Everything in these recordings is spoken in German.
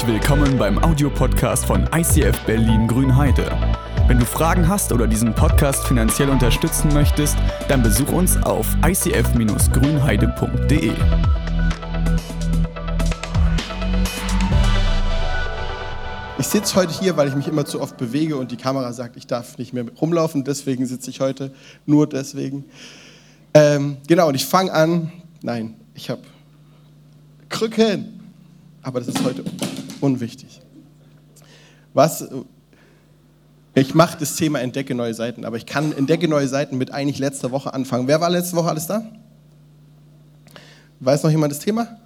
Herzlich willkommen beim Audiopodcast von ICF Berlin Grünheide. Wenn du Fragen hast oder diesen Podcast finanziell unterstützen möchtest, dann besuch uns auf icf-grünheide.de. Ich sitze heute hier, weil ich mich immer zu oft bewege und die Kamera sagt, ich darf nicht mehr rumlaufen. Deswegen sitze ich heute, nur deswegen. Ähm, genau, und ich fange an. Nein, ich habe Krücken. Aber das ist heute unwichtig. Was, ich mache das Thema Entdecke neue Seiten, aber ich kann Entdecke neue Seiten mit eigentlich letzter Woche anfangen. Wer war letzte Woche alles da? Weiß noch jemand das Thema?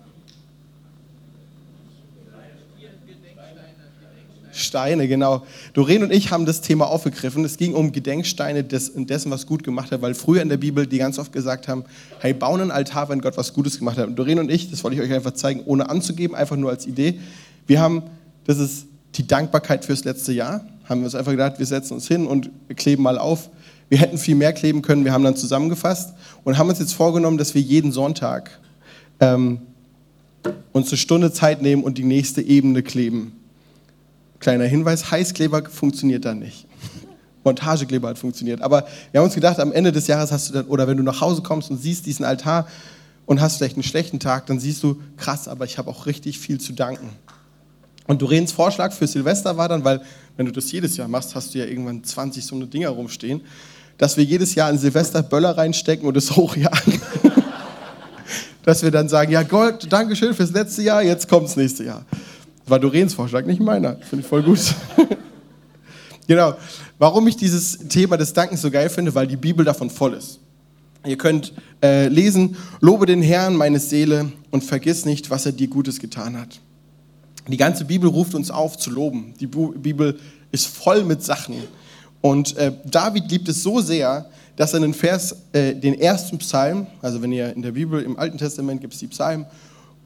Steine, genau. Doreen und ich haben das Thema aufgegriffen. Es ging um Gedenksteine des, dessen, was gut gemacht hat, weil früher in der Bibel die ganz oft gesagt haben, hey, bauen einen Altar, wenn Gott was Gutes gemacht hat. Und Doreen und ich, das wollte ich euch einfach zeigen, ohne anzugeben, einfach nur als Idee. Wir haben, das ist die Dankbarkeit fürs letzte Jahr, haben wir uns einfach gedacht, wir setzen uns hin und kleben mal auf. Wir hätten viel mehr kleben können, wir haben dann zusammengefasst und haben uns jetzt vorgenommen, dass wir jeden Sonntag ähm, uns eine Stunde Zeit nehmen und die nächste Ebene kleben. Kleiner Hinweis, Heißkleber funktioniert da nicht. Montagekleber hat funktioniert. Aber wir haben uns gedacht, am Ende des Jahres hast du dann, oder wenn du nach Hause kommst und siehst diesen Altar und hast vielleicht einen schlechten Tag, dann siehst du, krass, aber ich habe auch richtig viel zu danken. Und Dorens Vorschlag für Silvester war dann, weil wenn du das jedes Jahr machst, hast du ja irgendwann 20 so eine Dinger rumstehen, dass wir jedes Jahr in Silvester Böller reinstecken und es hochjagen. dass wir dann sagen, ja Gott, Dankeschön fürs letzte Jahr, jetzt kommt das nächste Jahr. War Dorens Vorschlag, nicht meiner. Finde ich voll gut. genau. Warum ich dieses Thema des Dankens so geil finde, weil die Bibel davon voll ist. Ihr könnt äh, lesen, lobe den Herrn, meine Seele, und vergiss nicht, was er dir Gutes getan hat. Die ganze Bibel ruft uns auf zu loben. Die Bibel ist voll mit Sachen. Und äh, David liebt es so sehr, dass er den Vers, äh, den ersten Psalm, also wenn ihr in der Bibel im Alten Testament gibt es die Psalmen,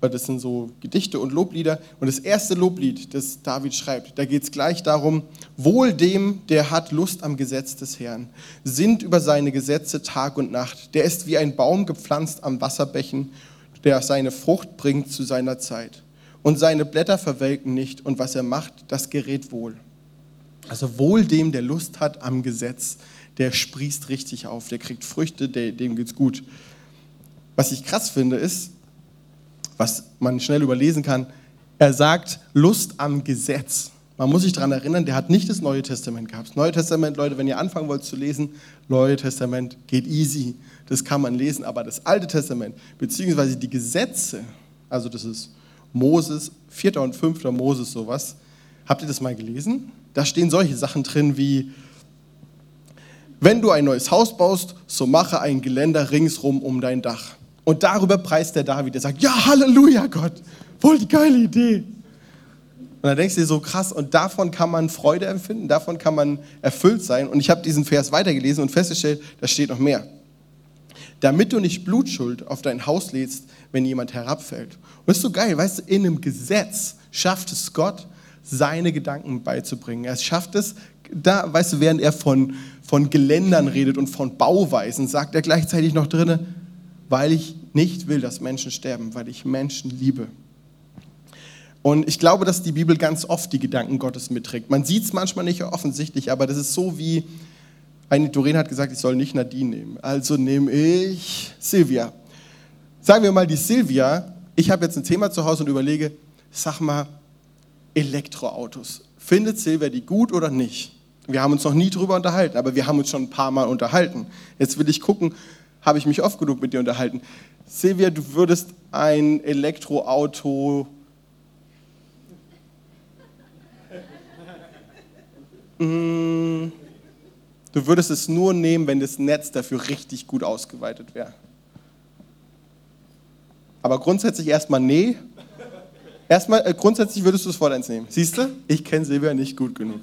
das sind so Gedichte und Loblieder. Und das erste Loblied, das David schreibt, da geht es gleich darum, wohl dem, der hat Lust am Gesetz des Herrn, sinnt über seine Gesetze Tag und Nacht. Der ist wie ein Baum gepflanzt am Wasserbächen, der seine Frucht bringt zu seiner Zeit. Und seine Blätter verwelken nicht, und was er macht, das gerät wohl. Also wohl dem, der Lust hat am Gesetz, der sprießt richtig auf, der kriegt Früchte, der, dem geht's gut. Was ich krass finde, ist, was man schnell überlesen kann. Er sagt Lust am Gesetz. Man muss sich daran erinnern, der hat nicht das Neue Testament gehabt. Das Neue Testament, Leute, wenn ihr anfangen wollt zu lesen, Neue Testament geht easy. Das kann man lesen. Aber das Alte Testament, beziehungsweise die Gesetze, also das ist Moses, 4. und 5. Moses, sowas. Habt ihr das mal gelesen? Da stehen solche Sachen drin wie, wenn du ein neues Haus baust, so mache ein Geländer ringsrum um dein Dach. Und darüber preist der David. Der sagt, ja, Halleluja, Gott. Voll die geile Idee. Und dann denkst du dir so krass, und davon kann man Freude empfinden, davon kann man erfüllt sein. Und ich habe diesen Vers weitergelesen und festgestellt, da steht noch mehr. Damit du nicht Blutschuld auf dein Haus lädst, wenn jemand herabfällt. Und das ist so geil, weißt du, in einem Gesetz schafft es Gott, seine Gedanken beizubringen. Er schafft es, da, weißt du, während er von, von Geländern redet und von Bauweisen, sagt er gleichzeitig noch drinne, weil ich nicht will, dass Menschen sterben, weil ich Menschen liebe. Und ich glaube, dass die Bibel ganz oft die Gedanken Gottes mitträgt. Man sieht es manchmal nicht offensichtlich, aber das ist so wie, eine Doreen hat gesagt, ich soll nicht Nadine nehmen. Also nehme ich Silvia. Sagen wir mal, die Silvia, ich habe jetzt ein Thema zu Hause und überlege, sag mal, Elektroautos. Findet Silvia die gut oder nicht? Wir haben uns noch nie drüber unterhalten, aber wir haben uns schon ein paar Mal unterhalten. Jetzt will ich gucken, habe ich mich oft genug mit dir unterhalten. Silvia, du würdest ein Elektroauto mm, Du würdest es nur nehmen, wenn das Netz dafür richtig gut ausgeweitet wäre. Aber grundsätzlich erstmal nee. Erstmal, äh, grundsätzlich würdest du es voll eins nehmen. Siehst du? Ich kenne Silvia nicht gut genug.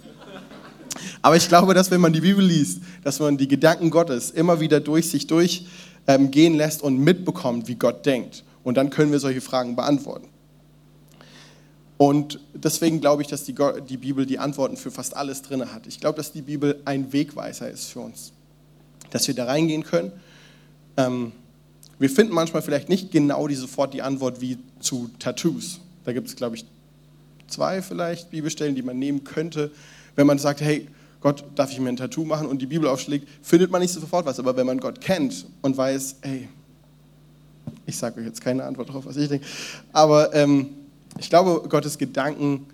Aber ich glaube, dass wenn man die Bibel liest, dass man die Gedanken Gottes immer wieder durch sich durchgehen ähm, lässt und mitbekommt, wie Gott denkt. Und dann können wir solche Fragen beantworten. Und deswegen glaube ich, dass die, die Bibel die Antworten für fast alles drin hat. Ich glaube, dass die Bibel ein Wegweiser ist für uns. Dass wir da reingehen können. Ähm, wir finden manchmal vielleicht nicht genau die sofort die Antwort wie zu Tattoos. Da gibt es, glaube ich, zwei vielleicht Bibelstellen, die man nehmen könnte, wenn man sagt, hey, Gott, darf ich mir ein Tattoo machen und die Bibel aufschlägt, findet man nicht sofort was. Aber wenn man Gott kennt und weiß, hey, ich sage euch jetzt keine Antwort darauf, was ich denke, aber ähm, ich glaube, Gottes Gedanken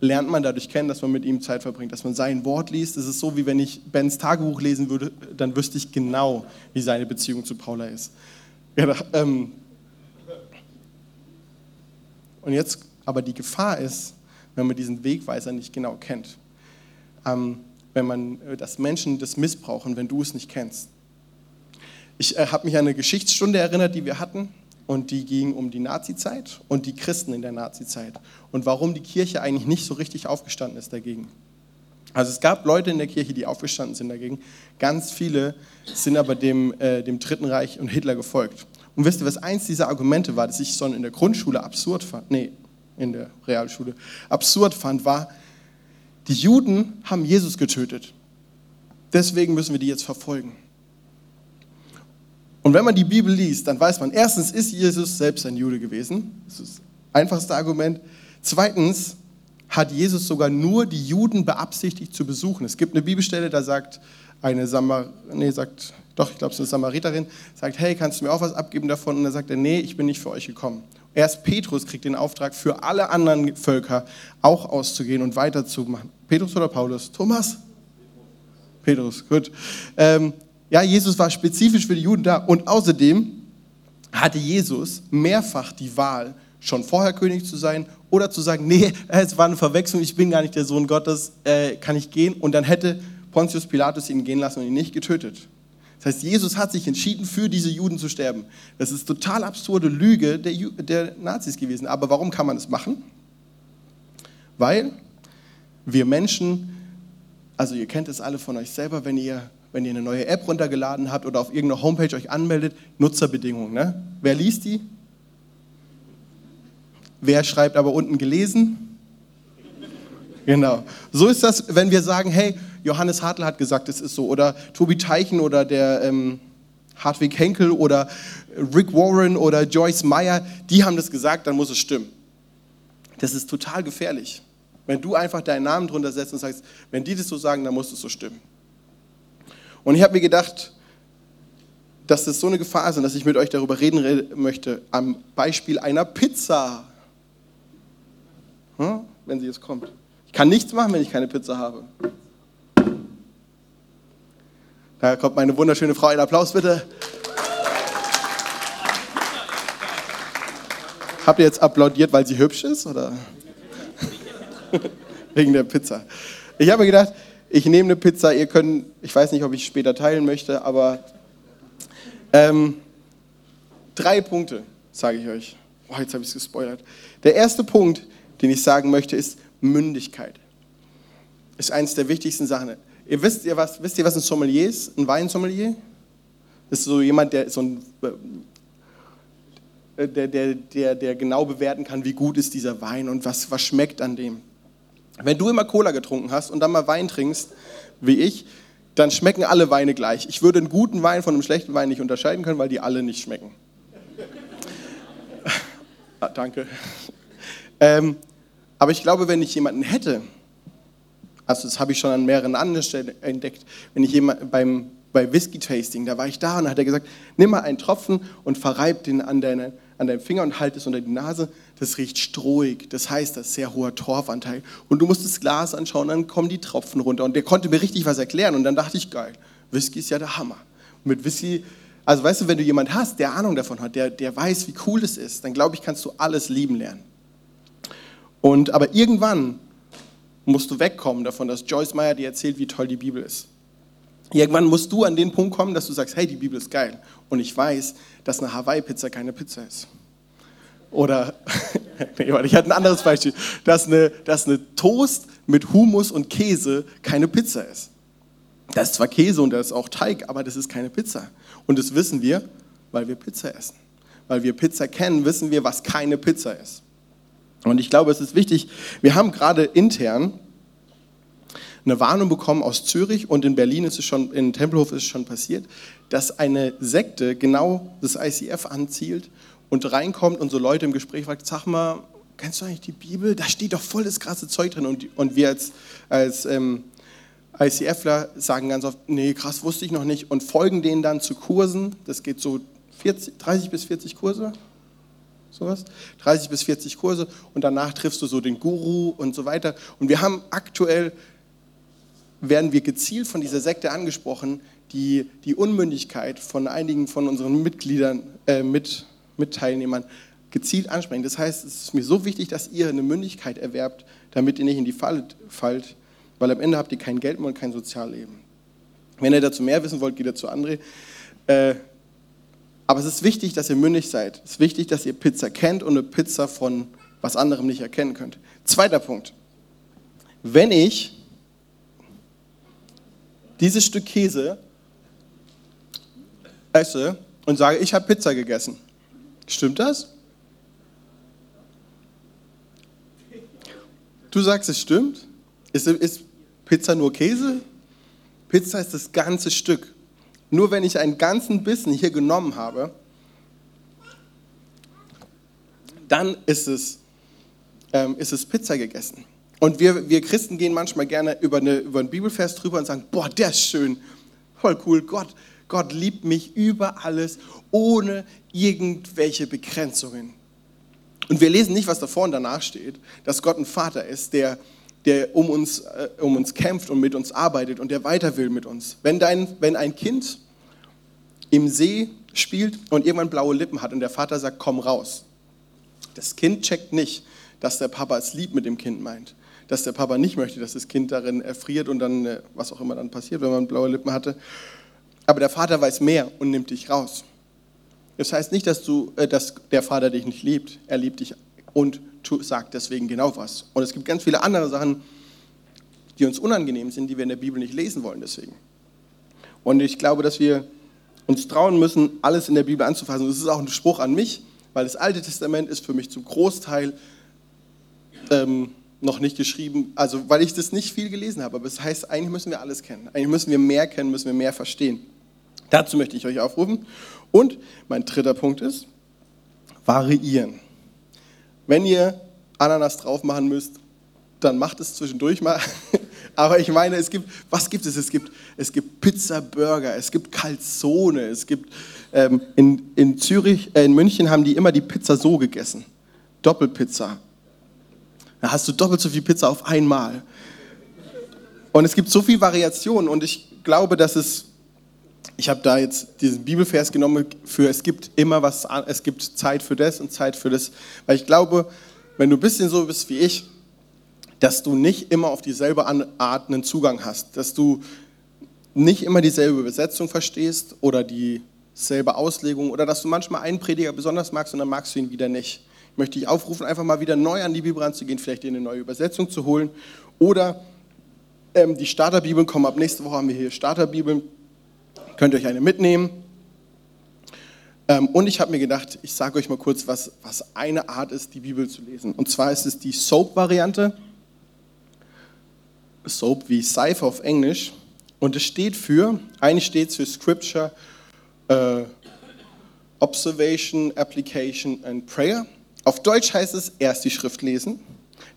lernt man dadurch kennen, dass man mit ihm Zeit verbringt, dass man sein Wort liest. Es ist so, wie wenn ich Bens Tagebuch lesen würde, dann wüsste ich genau, wie seine Beziehung zu Paula ist. Ja, ähm, und jetzt aber die Gefahr ist, wenn man diesen Wegweiser nicht genau kennt. Ähm, wenn man, äh, dass Menschen das missbrauchen, wenn du es nicht kennst. Ich äh, habe mich an eine Geschichtsstunde erinnert, die wir hatten, und die ging um die Nazizeit und die Christen in der Nazizeit und warum die Kirche eigentlich nicht so richtig aufgestanden ist dagegen. Also es gab Leute in der Kirche, die aufgestanden sind dagegen. Ganz viele sind aber dem, äh, dem Dritten Reich und Hitler gefolgt. Und wisst ihr, was eins dieser Argumente war, das ich schon in der Grundschule absurd fand, nee, in der Realschule absurd fand, war, die Juden haben Jesus getötet. Deswegen müssen wir die jetzt verfolgen. Und wenn man die Bibel liest, dann weiß man, erstens ist Jesus selbst ein Jude gewesen. Das ist das einfachste Argument. Zweitens hat Jesus sogar nur die Juden beabsichtigt zu besuchen. Es gibt eine Bibelstelle, da sagt eine Samar nee, sagt, doch, ich glaube, es ist eine Samariterin, sagt, hey, kannst du mir auch was abgeben davon? Und dann sagt er, nee, ich bin nicht für euch gekommen. Erst Petrus kriegt den Auftrag, für alle anderen Völker auch auszugehen und weiterzumachen. Petrus oder Paulus? Thomas? Petrus, gut. Ähm, ja, Jesus war spezifisch für die Juden da und außerdem hatte Jesus mehrfach die Wahl, schon vorher König zu sein oder zu sagen, nee, es war eine Verwechslung, ich bin gar nicht der Sohn Gottes, äh, kann ich gehen? Und dann hätte Pontius Pilatus ihn gehen lassen und ihn nicht getötet. Das heißt, Jesus hat sich entschieden, für diese Juden zu sterben. Das ist total absurde Lüge der, der Nazis gewesen. Aber warum kann man das machen? Weil wir Menschen, also ihr kennt es alle von euch selber, wenn ihr, wenn ihr eine neue App runtergeladen habt oder auf irgendeiner Homepage euch anmeldet, Nutzerbedingungen. Ne? Wer liest die? Wer schreibt aber unten gelesen? Genau. So ist das, wenn wir sagen, hey, Johannes Hartl hat gesagt, es ist so. Oder Tobi Teichen oder der ähm, Hartwig Henkel oder Rick Warren oder Joyce Meyer, die haben das gesagt, dann muss es stimmen. Das ist total gefährlich. Wenn du einfach deinen Namen drunter setzt und sagst, wenn die das so sagen, dann muss es so stimmen. Und ich habe mir gedacht, dass das so eine Gefahr ist und dass ich mit euch darüber reden möchte, am Beispiel einer Pizza. Hm? Wenn sie jetzt kommt. Ich kann nichts machen, wenn ich keine Pizza habe. Da kommt meine wunderschöne Frau. Einen Applaus bitte. Habt ihr jetzt applaudiert, weil sie hübsch ist? Oder? Wegen der Pizza. Ich habe mir gedacht, ich nehme eine Pizza. Ihr könnt, ich weiß nicht, ob ich später teilen möchte, aber ähm, drei Punkte, sage ich euch. Oh, jetzt habe ich es gespoilert. Der erste Punkt, den ich sagen möchte, ist Mündigkeit. Ist eines der wichtigsten Sachen. Ihr wisst, ihr was, wisst ihr, was ein Sommelier ist? Ein Weinsommelier? Das ist so jemand, der so ein, äh, der, der, der, der genau bewerten kann, wie gut ist dieser Wein und was, was schmeckt an dem. Wenn du immer Cola getrunken hast und dann mal Wein trinkst, wie ich, dann schmecken alle Weine gleich. Ich würde einen guten Wein von einem schlechten Wein nicht unterscheiden können, weil die alle nicht schmecken. ah, danke. Ähm, aber ich glaube, wenn ich jemanden hätte, also das habe ich schon an mehreren anderen Stellen entdeckt. Wenn ich jemand beim bei Whisky Tasting, da war ich da und da hat er gesagt, nimm mal einen Tropfen und verreib den an, deine, an deinen Finger und halt es unter die Nase. Das riecht strohig. Das heißt, das ist sehr hoher Torfanteil. Und du musst das Glas anschauen, dann kommen die Tropfen runter. Und der konnte mir richtig was erklären. Und dann dachte ich, geil, Whisky ist ja der Hammer. Mit Whisky, also weißt du, wenn du jemanden hast, der Ahnung davon hat, der, der weiß, wie cool das ist, dann glaube ich, kannst du alles lieben lernen. Und aber irgendwann musst du wegkommen davon, dass Joyce Meyer dir erzählt, wie toll die Bibel ist. Irgendwann musst du an den Punkt kommen, dass du sagst, hey, die Bibel ist geil. Und ich weiß, dass eine Hawaii-Pizza keine Pizza ist. Oder, nee, ich hatte ein anderes Beispiel, dass eine, dass eine Toast mit Hummus und Käse keine Pizza ist. Das ist zwar Käse und das ist auch Teig, aber das ist keine Pizza. Und das wissen wir, weil wir Pizza essen. Weil wir Pizza kennen, wissen wir, was keine Pizza ist. Und ich glaube, es ist wichtig, wir haben gerade intern eine Warnung bekommen aus Zürich und in Berlin ist es schon, in Tempelhof ist es schon passiert, dass eine Sekte genau das ICF anzielt und reinkommt und so Leute im Gespräch fragt, sag mal, kennst du eigentlich die Bibel? Da steht doch voll das krasse Zeug drin. Und, und wir als, als ähm, ICFler sagen ganz oft, nee, krass, wusste ich noch nicht. Und folgen denen dann zu Kursen. Das geht so 40, 30 bis 40 Kurse. Sowas. 30 bis 40 Kurse. Und danach triffst du so den Guru und so weiter. Und wir haben aktuell, werden wir gezielt von dieser Sekte angesprochen, die die Unmündigkeit von einigen von unseren Mitgliedern, äh, mit, Mitteilnehmern gezielt ansprechen. Das heißt, es ist mir so wichtig, dass ihr eine Mündigkeit erwerbt, damit ihr nicht in die Falle fallt, weil am Ende habt ihr kein Geld mehr und kein Sozialleben. Wenn ihr dazu mehr wissen wollt, geht ihr zu André. Äh, aber es ist wichtig, dass ihr mündig seid. Es ist wichtig, dass ihr Pizza kennt und eine Pizza von was anderem nicht erkennen könnt. Zweiter Punkt. Wenn ich dieses Stück Käse esse und sage, ich habe Pizza gegessen, stimmt das? Du sagst, es stimmt? Ist, ist Pizza nur Käse? Pizza ist das ganze Stück. Nur wenn ich einen ganzen Bissen hier genommen habe, dann ist es, ähm, ist es Pizza gegessen. Und wir, wir Christen gehen manchmal gerne über, eine, über einen Bibelvers drüber und sagen, boah, der ist schön, voll cool, Gott, Gott liebt mich über alles, ohne irgendwelche Begrenzungen. Und wir lesen nicht, was davor und danach steht, dass Gott ein Vater ist, der, der um, uns, äh, um uns kämpft und mit uns arbeitet und der weiter will mit uns. Wenn, dein, wenn ein Kind im See spielt und irgendwann blaue Lippen hat und der Vater sagt, komm raus. Das Kind checkt nicht, dass der Papa es lieb mit dem Kind meint. Dass der Papa nicht möchte, dass das Kind darin erfriert und dann, äh, was auch immer dann passiert, wenn man blaue Lippen hatte. Aber der Vater weiß mehr und nimmt dich raus. Das heißt nicht, dass, du, äh, dass der Vater dich nicht liebt. Er liebt dich und sagt deswegen genau was. Und es gibt ganz viele andere Sachen, die uns unangenehm sind, die wir in der Bibel nicht lesen wollen deswegen. Und ich glaube, dass wir uns trauen müssen, alles in der Bibel anzufassen. Das ist auch ein Spruch an mich, weil das Alte Testament ist für mich zum Großteil ähm, noch nicht geschrieben, also weil ich das nicht viel gelesen habe. Aber das heißt, eigentlich müssen wir alles kennen. Eigentlich müssen wir mehr kennen, müssen wir mehr verstehen. Dazu möchte ich euch aufrufen. Und mein dritter Punkt ist, variieren. Wenn ihr Ananas drauf machen müsst, dann macht es zwischendurch mal. Aber ich meine, es gibt, was gibt es? Es gibt, es gibt Pizza, Burger, es gibt Calzone, es gibt, ähm, in, in Zürich, äh, in München haben die immer die Pizza so gegessen. Doppelpizza. Da hast du doppelt so viel Pizza auf einmal. Und es gibt so viel Variation und ich glaube, dass es ich habe da jetzt diesen Bibelvers genommen für es gibt immer was, es gibt Zeit für das und Zeit für das, weil ich glaube, wenn du ein bisschen so bist wie ich, dass du nicht immer auf dieselbe Art einen Zugang hast, dass du nicht immer dieselbe Übersetzung verstehst oder dieselbe Auslegung oder dass du manchmal einen Prediger besonders magst und dann magst du ihn wieder nicht. Ich möchte dich aufrufen, einfach mal wieder neu an die Bibel ranzugehen, vielleicht dir eine neue Übersetzung zu holen oder ähm, die Starterbibeln kommen ab nächste Woche haben wir hier Starterbibeln Könnt ihr euch eine mitnehmen. Ähm, und ich habe mir gedacht, ich sage euch mal kurz, was, was eine Art ist, die Bibel zu lesen. Und zwar ist es die Soap-Variante. Soap wie Seife auf Englisch. Und es steht für, eigentlich steht es für Scripture, uh, Observation, Application and Prayer. Auf Deutsch heißt es erst die Schrift lesen,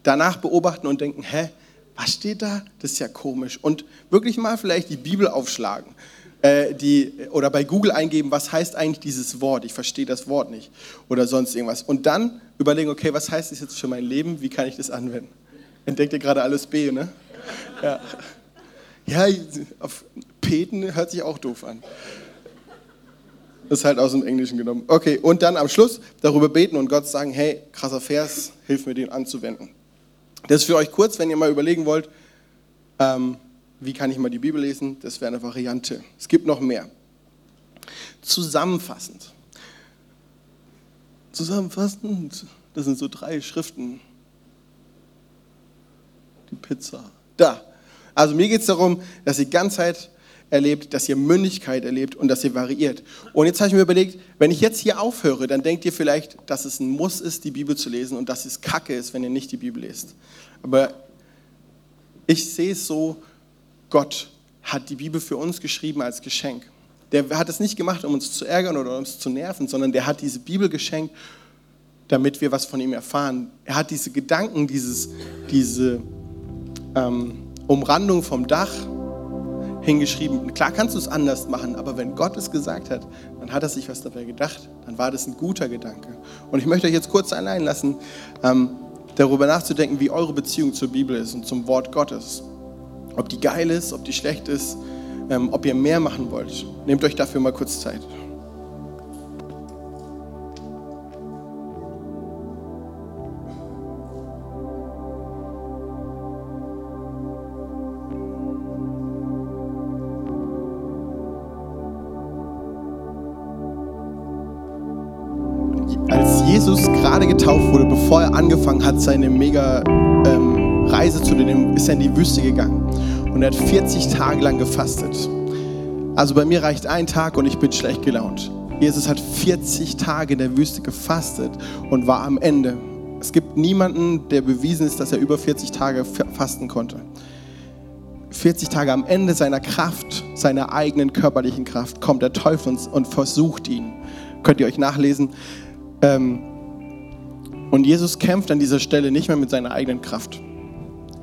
danach beobachten und denken, hä, was steht da? Das ist ja komisch. Und wirklich mal vielleicht die Bibel aufschlagen äh, die, oder bei Google eingeben, was heißt eigentlich dieses Wort? Ich verstehe das Wort nicht. Oder sonst irgendwas. Und dann überlegen, okay, was heißt das jetzt für mein Leben? Wie kann ich das anwenden? Entdeckt ihr gerade alles B, ne? Ja. Ja, auf Peten hört sich auch doof an. Das ist halt aus dem Englischen genommen. Okay, und dann am Schluss darüber beten und Gott sagen, hey, krasser Vers, hilf mir den anzuwenden. Das ist für euch kurz, wenn ihr mal überlegen wollt, ähm, wie kann ich mal die Bibel lesen? Das wäre eine Variante. Es gibt noch mehr. Zusammenfassend. Zusammenfassend, das sind so drei Schriften. Die Pizza. Da. Also mir geht es darum, dass ihr Ganzheit erlebt, dass ihr Mündigkeit erlebt und dass ihr variiert. Und jetzt habe ich mir überlegt, wenn ich jetzt hier aufhöre, dann denkt ihr vielleicht, dass es ein Muss ist, die Bibel zu lesen und dass es Kacke ist, wenn ihr nicht die Bibel lest. Aber ich sehe es so, Gott hat die Bibel für uns geschrieben als Geschenk. Der hat es nicht gemacht, um uns zu ärgern oder uns zu nerven, sondern der hat diese Bibel geschenkt, damit wir was von ihm erfahren. Er hat diese Gedanken, dieses, diese ähm, Umrandung vom Dach hingeschrieben. Klar kannst du es anders machen, aber wenn Gott es gesagt hat, dann hat er sich was dabei gedacht. Dann war das ein guter Gedanke. Und ich möchte euch jetzt kurz allein lassen, ähm, darüber nachzudenken, wie eure Beziehung zur Bibel ist und zum Wort Gottes. Ob die geil ist, ob die schlecht ist, ähm, ob ihr mehr machen wollt. Nehmt euch dafür mal kurz Zeit. Als Jesus gerade getauft wurde, bevor er angefangen hat, seine mega ähm, Reise zu dem, ist er in die Wüste gegangen und er hat 40 Tage lang gefastet. Also bei mir reicht ein Tag und ich bin schlecht gelaunt. Jesus hat 40 Tage in der Wüste gefastet und war am Ende. Es gibt niemanden, der bewiesen ist, dass er über 40 Tage fasten konnte. 40 Tage am Ende seiner Kraft, seiner eigenen körperlichen Kraft, kommt der Teufel und versucht ihn. Könnt ihr euch nachlesen. Ähm, und Jesus kämpft an dieser Stelle nicht mehr mit seiner eigenen Kraft.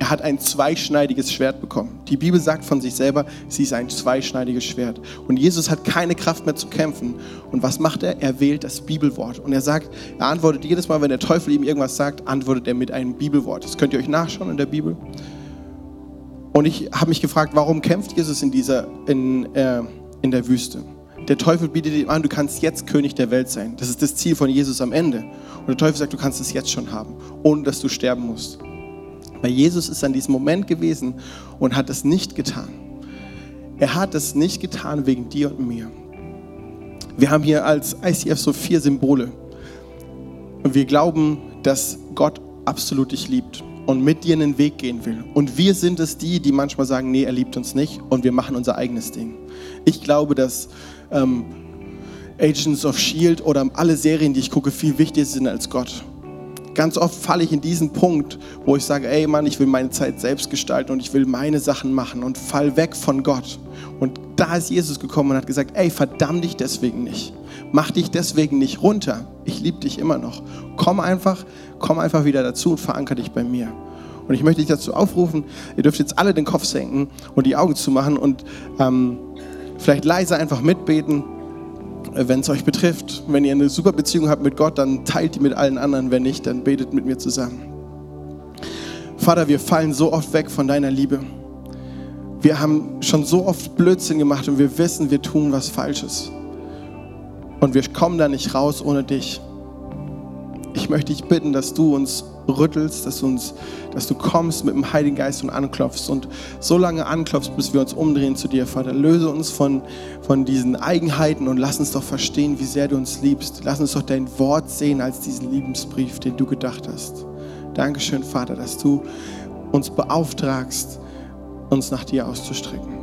Er hat ein zweischneidiges Schwert bekommen. Die Bibel sagt von sich selber, sie ist ein zweischneidiges Schwert. Und Jesus hat keine Kraft mehr zu kämpfen. Und was macht er? Er wählt das Bibelwort. Und er sagt, er antwortet jedes Mal, wenn der Teufel ihm irgendwas sagt, antwortet er mit einem Bibelwort. Das könnt ihr euch nachschauen in der Bibel. Und ich habe mich gefragt, warum kämpft Jesus in, dieser, in, äh, in der Wüste? Der Teufel bietet ihm an, du kannst jetzt König der Welt sein. Das ist das Ziel von Jesus am Ende. Und der Teufel sagt, du kannst es jetzt schon haben, ohne dass du sterben musst. Weil Jesus ist an diesem Moment gewesen und hat es nicht getan. Er hat es nicht getan wegen dir und mir. Wir haben hier als ICF so vier Symbole. Und wir glauben, dass Gott absolut dich liebt und mit dir einen Weg gehen will. Und wir sind es die, die manchmal sagen, nee, er liebt uns nicht und wir machen unser eigenes Ding. Ich glaube, dass ähm, Agents of Shield oder alle Serien, die ich gucke, viel wichtiger sind als Gott. Ganz oft falle ich in diesen Punkt, wo ich sage, ey Mann, ich will meine Zeit selbst gestalten und ich will meine Sachen machen und fall weg von Gott. Und da ist Jesus gekommen und hat gesagt, ey, verdamm dich deswegen nicht. Mach dich deswegen nicht runter. Ich liebe dich immer noch. Komm einfach, komm einfach wieder dazu und verankere dich bei mir. Und ich möchte dich dazu aufrufen, ihr dürft jetzt alle den Kopf senken und die Augen zu machen und ähm, vielleicht leise einfach mitbeten, wenn es euch betrifft. Wenn ihr eine super Beziehung habt mit Gott, dann teilt die mit allen anderen. Wenn nicht, dann betet mit mir zusammen. Vater, wir fallen so oft weg von deiner Liebe. Wir haben schon so oft Blödsinn gemacht und wir wissen, wir tun was Falsches. Und wir kommen da nicht raus ohne dich. Ich möchte dich bitten, dass du uns rüttelst, dass du, uns, dass du kommst mit dem Heiligen Geist und anklopfst und so lange anklopfst, bis wir uns umdrehen zu dir, Vater. Löse uns von, von diesen Eigenheiten und lass uns doch verstehen, wie sehr du uns liebst. Lass uns doch dein Wort sehen als diesen Liebensbrief, den du gedacht hast. Dankeschön, Vater, dass du uns beauftragst, uns nach dir auszustrecken.